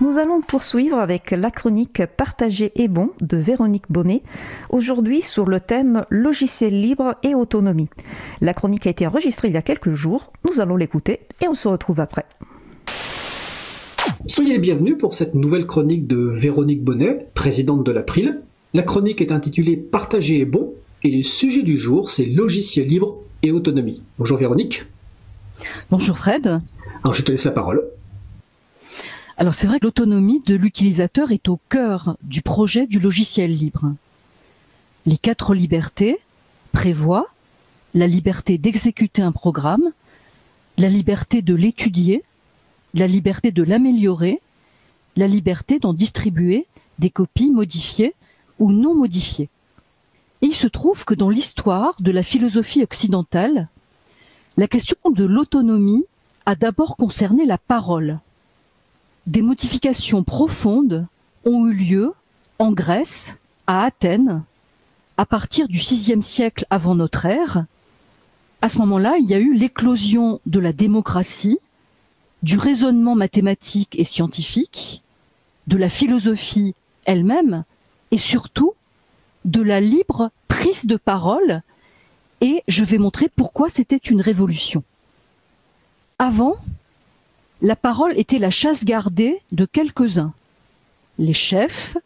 Nous allons poursuivre avec la chronique Partager et bon de Véronique Bonnet, aujourd'hui sur le thème Logiciel libre et autonomie. La chronique a été enregistrée il y a quelques jours, nous allons l'écouter et on se retrouve après. Soyez les bienvenus pour cette nouvelle chronique de Véronique Bonnet, présidente de l'April. La chronique est intitulée Partager et bon et le sujet du jour c'est Logiciel libre et autonomie. Bonjour Véronique. Bonjour Fred. Alors je te laisse la parole. Alors c'est vrai que l'autonomie de l'utilisateur est au cœur du projet du logiciel libre. Les quatre libertés prévoient la liberté d'exécuter un programme, la liberté de l'étudier, la liberté de l'améliorer, la liberté d'en distribuer des copies modifiées ou non modifiées. il se trouve que dans l'histoire de la philosophie occidentale, la question de l'autonomie a d'abord concerné la parole des modifications profondes ont eu lieu en Grèce, à Athènes, à partir du VIe siècle avant notre ère. À ce moment-là, il y a eu l'éclosion de la démocratie, du raisonnement mathématique et scientifique, de la philosophie elle-même, et surtout de la libre prise de parole, et je vais montrer pourquoi c'était une révolution. Avant, la parole était la chasse gardée de quelques-uns. Les chefs,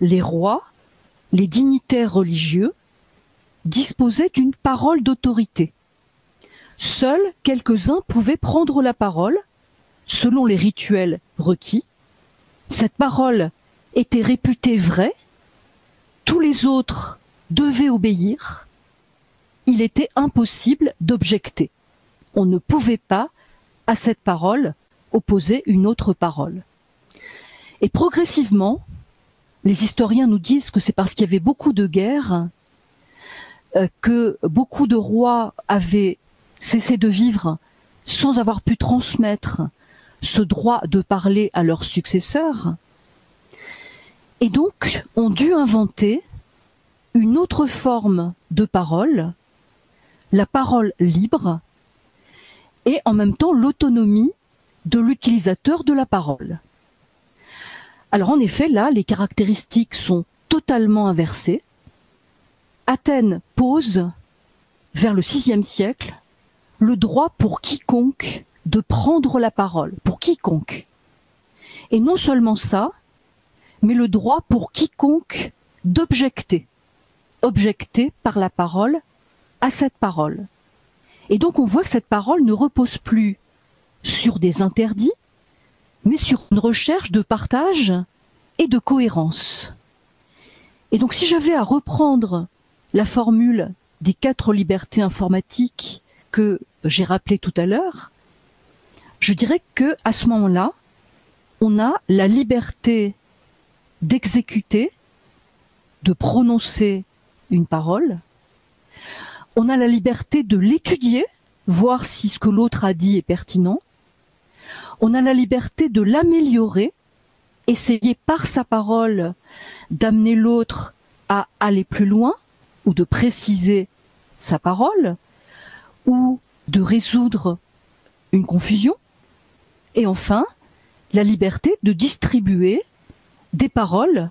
les rois, les dignitaires religieux disposaient d'une parole d'autorité. Seuls quelques-uns pouvaient prendre la parole, selon les rituels requis. Cette parole était réputée vraie, tous les autres devaient obéir, il était impossible d'objecter. On ne pouvait pas, à cette parole, opposer une autre parole. Et progressivement, les historiens nous disent que c'est parce qu'il y avait beaucoup de guerres, euh, que beaucoup de rois avaient cessé de vivre sans avoir pu transmettre ce droit de parler à leurs successeurs, et donc ont dû inventer une autre forme de parole, la parole libre, et en même temps l'autonomie de l'utilisateur de la parole. Alors en effet, là, les caractéristiques sont totalement inversées. Athènes pose, vers le VIe siècle, le droit pour quiconque de prendre la parole, pour quiconque. Et non seulement ça, mais le droit pour quiconque d'objecter, objecter par la parole à cette parole. Et donc on voit que cette parole ne repose plus sur des interdits, mais sur une recherche de partage et de cohérence. Et donc si j'avais à reprendre la formule des quatre libertés informatiques que j'ai rappelées tout à l'heure, je dirais que à ce moment-là, on a la liberté d'exécuter, de prononcer une parole. On a la liberté de l'étudier, voir si ce que l'autre a dit est pertinent on a la liberté de l'améliorer, essayer par sa parole d'amener l'autre à aller plus loin ou de préciser sa parole ou de résoudre une confusion. Et enfin, la liberté de distribuer des paroles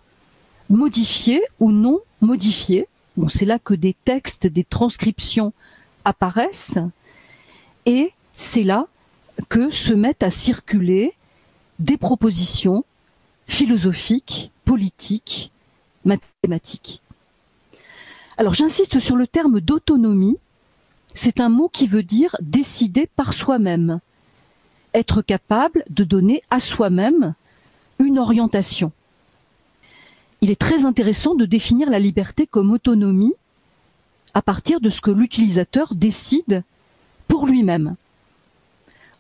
modifiées ou non modifiées. Bon, c'est là que des textes, des transcriptions apparaissent. Et c'est là que se mettent à circuler des propositions philosophiques, politiques, mathématiques. Alors j'insiste sur le terme d'autonomie. C'est un mot qui veut dire décider par soi-même, être capable de donner à soi-même une orientation. Il est très intéressant de définir la liberté comme autonomie à partir de ce que l'utilisateur décide pour lui-même.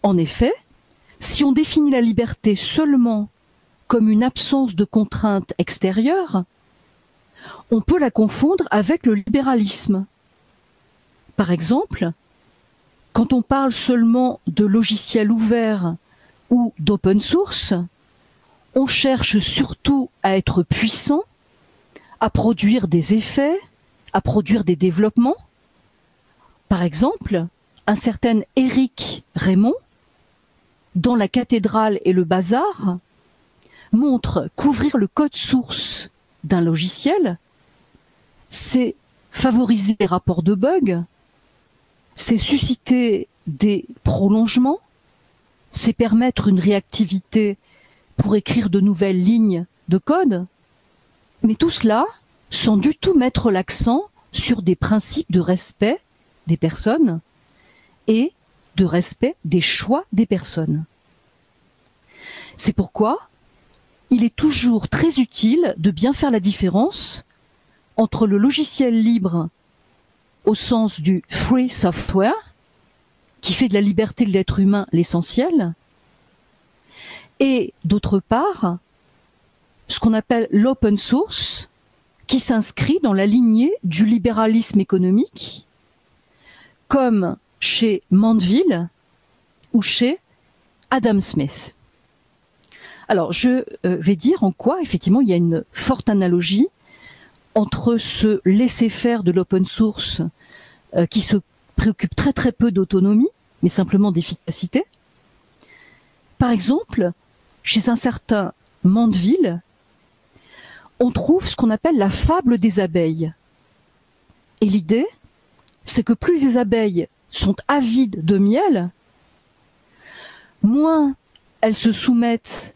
En effet, si on définit la liberté seulement comme une absence de contraintes extérieures, on peut la confondre avec le libéralisme. Par exemple, quand on parle seulement de logiciels ouverts ou d'open source, on cherche surtout à être puissant, à produire des effets, à produire des développements. Par exemple, un certain Éric Raymond dans la cathédrale et le bazar, montre qu'ouvrir le code source d'un logiciel, c'est favoriser les rapports de bugs, c'est susciter des prolongements, c'est permettre une réactivité pour écrire de nouvelles lignes de code, mais tout cela sans du tout mettre l'accent sur des principes de respect des personnes et de respect des choix des personnes. C'est pourquoi il est toujours très utile de bien faire la différence entre le logiciel libre au sens du free software, qui fait de la liberté de l'être humain l'essentiel, et d'autre part, ce qu'on appelle l'open source, qui s'inscrit dans la lignée du libéralisme économique, comme chez Mandeville ou chez Adam Smith. Alors, je euh, vais dire en quoi, effectivement, il y a une forte analogie entre ce laisser-faire de l'open source euh, qui se préoccupe très très peu d'autonomie, mais simplement d'efficacité. Par exemple, chez un certain Mandeville, on trouve ce qu'on appelle la fable des abeilles. Et l'idée, c'est que plus les abeilles sont avides de miel, moins elles se soumettent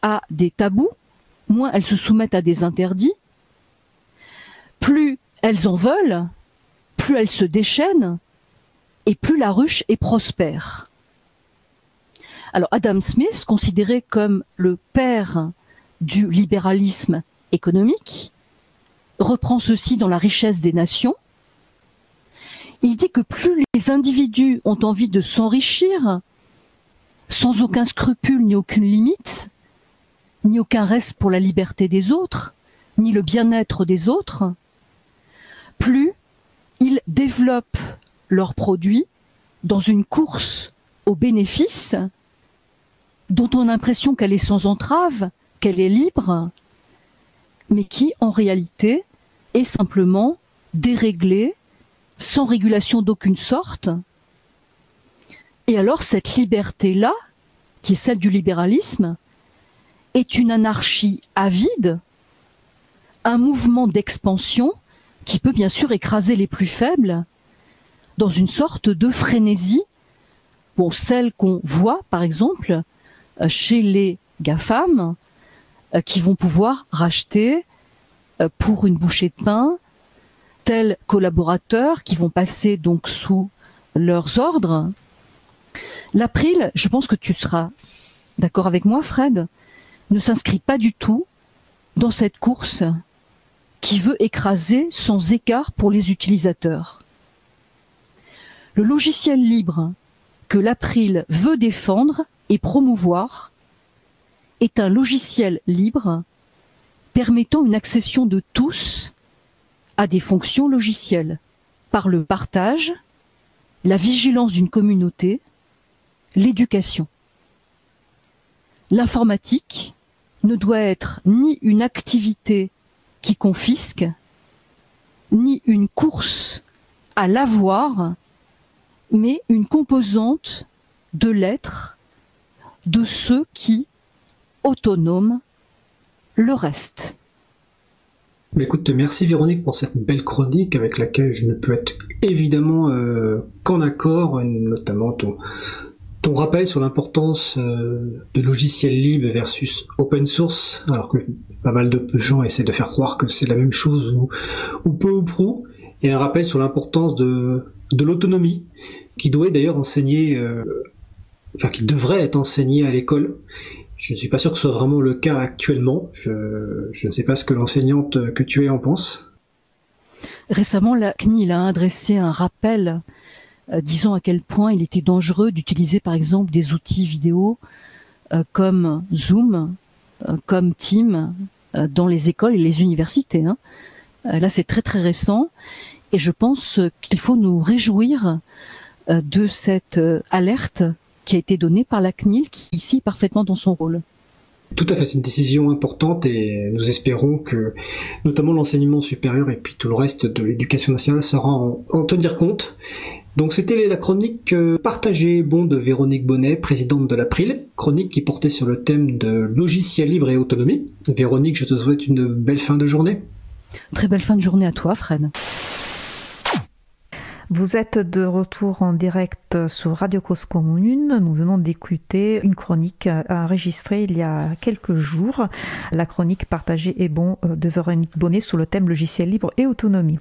à des tabous, moins elles se soumettent à des interdits, plus elles en veulent, plus elles se déchaînent, et plus la ruche est prospère. Alors Adam Smith, considéré comme le père du libéralisme économique, reprend ceci dans La richesse des nations. Il dit que plus les individus ont envie de s'enrichir, sans aucun scrupule ni aucune limite, ni aucun reste pour la liberté des autres, ni le bien-être des autres, plus ils développent leurs produits dans une course aux bénéfices dont on a l'impression qu'elle est sans entrave, qu'elle est libre, mais qui en réalité est simplement déréglée, sans régulation d'aucune sorte. Et alors cette liberté-là, qui est celle du libéralisme, est une anarchie avide, un mouvement d'expansion qui peut bien sûr écraser les plus faibles dans une sorte de frénésie, bon, celle qu'on voit par exemple euh, chez les GAFAM, euh, qui vont pouvoir racheter euh, pour une bouchée de pain tels collaborateurs qui vont passer donc sous leurs ordres. L'April, je pense que tu seras d'accord avec moi, Fred, ne s'inscrit pas du tout dans cette course qui veut écraser sans écart pour les utilisateurs. Le logiciel libre que l'April veut défendre et promouvoir est un logiciel libre permettant une accession de tous à des fonctions logicielles par le partage, la vigilance d'une communauté, l'éducation. L'informatique ne doit être ni une activité qui confisque, ni une course à l'avoir, mais une composante de l'être de ceux qui, autonomes, le restent. Mais écoute, merci Véronique pour cette belle chronique avec laquelle je ne peux être évidemment euh, qu'en accord, notamment ton, ton rappel sur l'importance euh, de logiciels libres versus open source, alors que pas mal de gens essaient de faire croire que c'est la même chose ou, peu ou prou, et un rappel sur l'importance de, de l'autonomie, qui doit d'ailleurs enseigner, euh, enfin qui devrait être enseigné à l'école. Je ne suis pas sûr que ce soit vraiment le cas actuellement. Je, ne sais pas ce que l'enseignante que tu es en pense. Récemment, la CNIL a adressé un rappel euh, disant à quel point il était dangereux d'utiliser par exemple des outils vidéo euh, comme Zoom, euh, comme Team euh, dans les écoles et les universités. Hein. Là, c'est très très récent et je pense qu'il faut nous réjouir de cette alerte qui a été donnée par la CNIL qui ici est parfaitement dans son rôle. Tout à fait, c'est une décision importante et nous espérons que notamment l'enseignement supérieur et puis tout le reste de l'éducation nationale saura en, en tenir compte Donc c'était la chronique euh, partagée bon de Véronique Bonnet, présidente de l'April, chronique qui portait sur le thème de logiciel libre et autonomie. Véronique, je te souhaite une belle fin de journée. Très belle fin de journée à toi, Fred. Vous êtes de retour en direct sur Radio Cause Commune. Nous venons d'écouter une chronique enregistrée il y a quelques jours. La chronique partagée est bon de Véronique Bonnet sur le thème logiciel libre et autonomie.